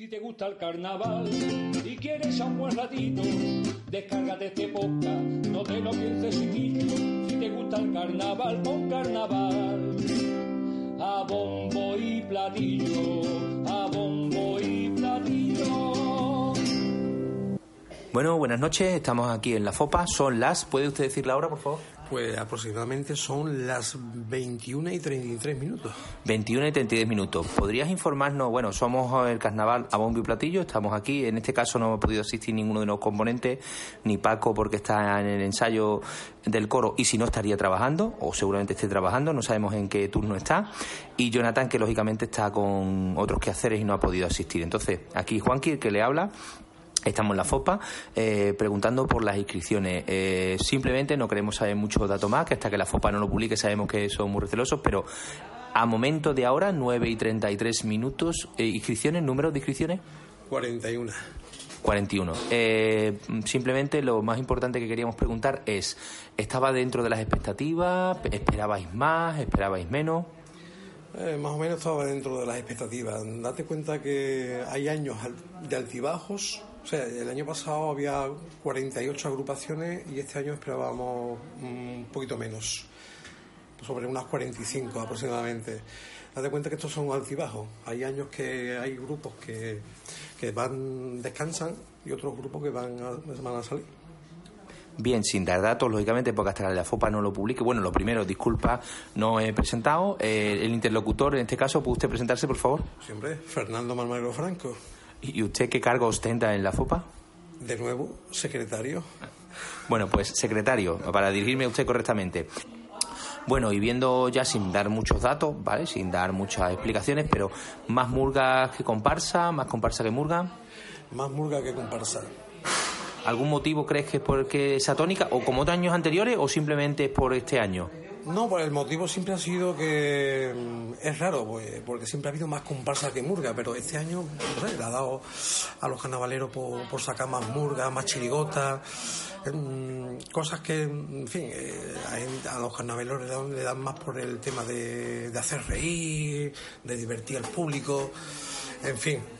Si te gusta el carnaval y quieres a un buen ratito, descárgate este podcast, no te lo pienses chiquillo. Si te gusta el carnaval, pon carnaval. A bombo y platillo, Bueno, buenas noches, estamos aquí en la FOPA, son las, ¿puede usted decir la hora, por favor? Pues aproximadamente son las 21 y 33 minutos. 21 y 33 minutos. ¿Podrías informarnos? Bueno, somos el carnaval a bombo y platillo, estamos aquí. En este caso no hemos podido asistir ninguno de los componentes, ni Paco porque está en el ensayo del coro y si no estaría trabajando, o seguramente esté trabajando, no sabemos en qué turno está. Y Jonathan, que lógicamente está con otros quehaceres y no ha podido asistir. Entonces, aquí Juanqui, el que le habla. Estamos en la FOPA eh, preguntando por las inscripciones. Eh, simplemente no queremos saber mucho datos más, que hasta que la FOPA no lo publique sabemos que son muy recelosos, pero a momento de ahora, 9 y 33 minutos, eh, inscripciones, número de inscripciones. 41. 41. Eh, simplemente lo más importante que queríamos preguntar es, ¿estaba dentro de las expectativas? ¿Esperabais más? ¿Esperabais menos? Eh, más o menos estaba dentro de las expectativas. Date cuenta que hay años de altibajos. O sea, el año pasado había 48 agrupaciones y este año esperábamos un poquito menos, sobre unas 45 aproximadamente. Date cuenta que estos son altibajos. Hay años que hay grupos que, que van, descansan y otros grupos que van a, van a salir. Bien, sin dar datos, lógicamente, porque hasta la FOPA no lo publique. Bueno, lo primero, disculpa, no he presentado. Eh, el interlocutor, en este caso, ¿puede usted presentarse, por favor? Siempre, Fernando Malmagro Franco. ¿Y usted qué cargo ostenta en la FOPA? De nuevo, secretario. Bueno, pues secretario, para dirigirme a usted correctamente. Bueno, y viendo ya sin dar muchos datos, ¿vale? Sin dar muchas explicaciones, pero más murgas que comparsa, más comparsa que murga. Más murga que comparsa. ¿Algún motivo crees que es porque esa tónica, o como otros años anteriores, o simplemente es por este año? No, pues el motivo siempre ha sido que mm, es raro, pues, porque siempre ha habido más comparsa que murga, pero este año no sé, le ha dado a los carnavaleros por, sacar más murga, más chirigotas, mm, cosas que, en fin, eh, a, los carnavaleros le dan, le dan más por el tema de hacer reír, de divertir al público, en fin.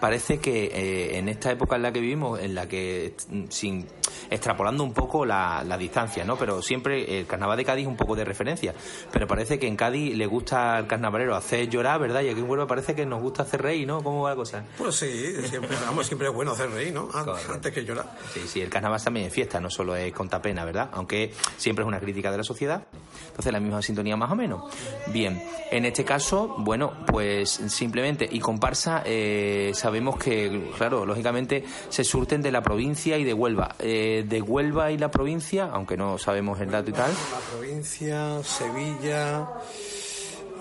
Parece que eh, en esta época en la que vivimos, en la que, mm, sin extrapolando un poco la, la distancia, ¿no? Pero siempre el carnaval de Cádiz es un poco de referencia. Pero parece que en Cádiz le gusta al carnavalero hacer llorar, ¿verdad? Y aquí en Huelva parece que nos gusta hacer reír, ¿no? ¿Cómo va la cosa? Pues sí, siempre, vamos, siempre es bueno hacer reír, ¿no? An- Correcto. Antes que llorar. Sí, sí, el carnaval también es fiesta, no solo es conta pena, ¿verdad? Aunque siempre es una crítica de la sociedad. Entonces, la misma sintonía más o menos. Bien, en este caso, bueno, pues simplemente, y comparsa, eh, sabemos que, claro, lógicamente se surten de la provincia y de Huelva. Eh, de Huelva y la provincia, aunque no sabemos el dato y tal, La provincia, Sevilla,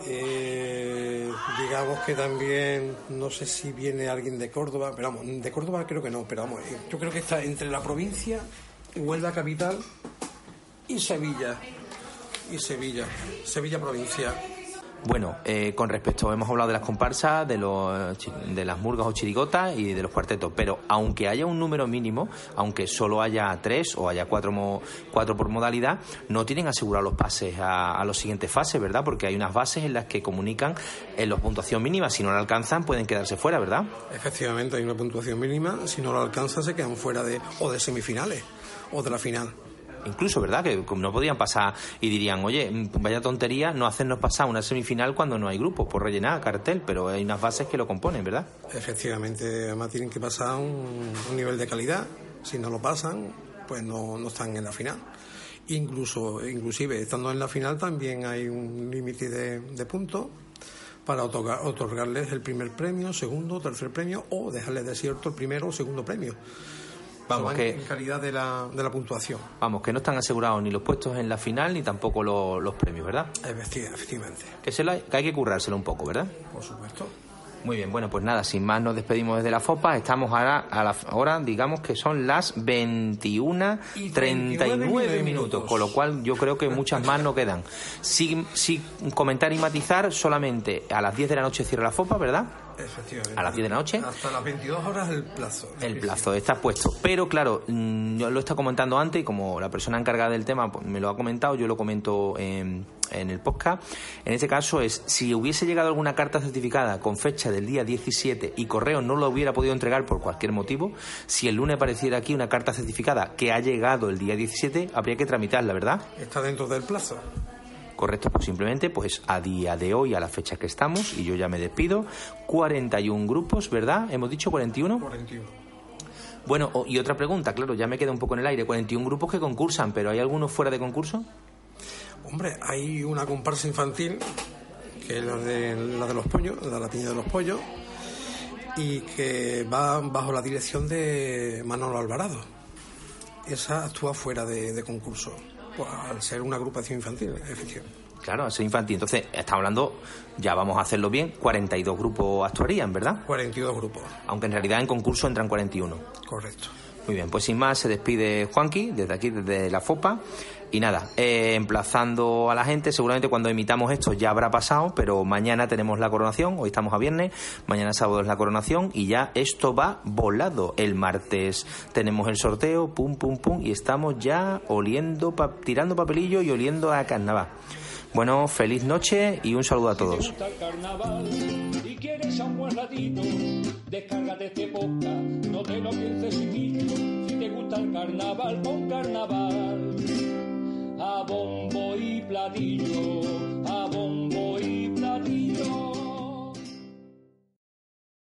eh, digamos que también, no sé si viene alguien de Córdoba, pero vamos, de Córdoba creo que no, pero vamos, eh, yo creo que está entre la provincia, Huelva capital y Sevilla. Y Sevilla, Sevilla provincia. Bueno, eh, con respecto, hemos hablado de las comparsas, de, los, de las murgas o chirigotas y de los cuartetos, pero aunque haya un número mínimo, aunque solo haya tres o haya cuatro, mo- cuatro por modalidad, no tienen asegurados los pases a, a las siguientes fases, ¿verdad? Porque hay unas bases en las que comunican en la puntuación mínima, si no la alcanzan pueden quedarse fuera, ¿verdad? Efectivamente, hay una puntuación mínima, si no lo alcanzan se quedan fuera de, o de semifinales, o de la final. Incluso, ¿verdad? Que no podían pasar y dirían, oye, mm, vaya tontería no hacernos pasar una semifinal cuando no hay grupos por rellenar cartel, pero hay unas bases que lo componen, ¿verdad? Efectivamente, además tienen que pasar un, un nivel de calidad. Si no lo pasan, pues no, no están en la final. Incluso, inclusive, estando en la final también hay un límite de, de puntos para otorgar- otorgarles el primer premio, segundo, tercer premio o dejarles desierto el primero o segundo premio. Vamos, que- en calidad de la, de la puntuación. Vamos, que no están asegurados ni los puestos en la final ni tampoco lo- los premios, ¿verdad? Efecti- Efectivamente, Que, se la- que hay que currárselo un poco, ¿verdad? por supuesto. Muy bien, bueno, pues nada, sin más nos despedimos desde la FOPA. Estamos ahora, a la hora, digamos que son las 21.39 minutos, con lo cual yo creo que muchas más no quedan. Sin, sin comentar y matizar, solamente a las 10 de la noche cierra la FOPA, ¿verdad? Efectivamente. A las 10 de la noche. Hasta las 22 horas el plazo. El plazo está puesto. Pero claro, mm, yo lo está comentando antes y como la persona encargada del tema pues, me lo ha comentado, yo lo comento en, en el podcast. En este caso es, si hubiese llegado alguna carta certificada con fecha del día 17 y correo no lo hubiera podido entregar por cualquier motivo, si el lunes apareciera aquí una carta certificada que ha llegado el día 17, habría que tramitarla, ¿verdad? Está dentro del plazo. Correcto, pues simplemente pues a día de hoy, a la fecha que estamos, y yo ya me despido, 41 grupos, ¿verdad? ¿Hemos dicho 41? 41. Bueno, y otra pregunta, claro, ya me queda un poco en el aire, 41 grupos que concursan, pero ¿hay algunos fuera de concurso? Hombre, hay una comparsa infantil, que es la de, la de los pollos, la de la piña de los pollos, y que va bajo la dirección de Manolo Alvarado. Esa actúa fuera de, de concurso, pues, al ser una agrupación infantil, efectivamente. Claro, a ser infantil. Entonces, estamos hablando, ya vamos a hacerlo bien, 42 grupos actuarían, ¿verdad? 42 grupos, Aunque en realidad en concurso entran 41. correcto. Muy bien, pues sin más se despide Juanqui desde aquí, desde la FOPA. Y nada, eh, emplazando a la gente, seguramente cuando emitamos esto ya habrá pasado, pero mañana tenemos la coronación, hoy estamos a viernes, mañana sábado es la coronación y ya esto va volado. El martes tenemos el sorteo, pum, pum, pum, y estamos ya oliendo, pa- tirando papelillo y oliendo a carnaval. Bueno, feliz noche y un saludo a Si te todos. gusta el carnaval y quieres a un buen ratito, descárgate este podcast, no te lo pienses. Si te gusta el carnaval, pon carnaval. A bombo y platillo, a bombo y platillo.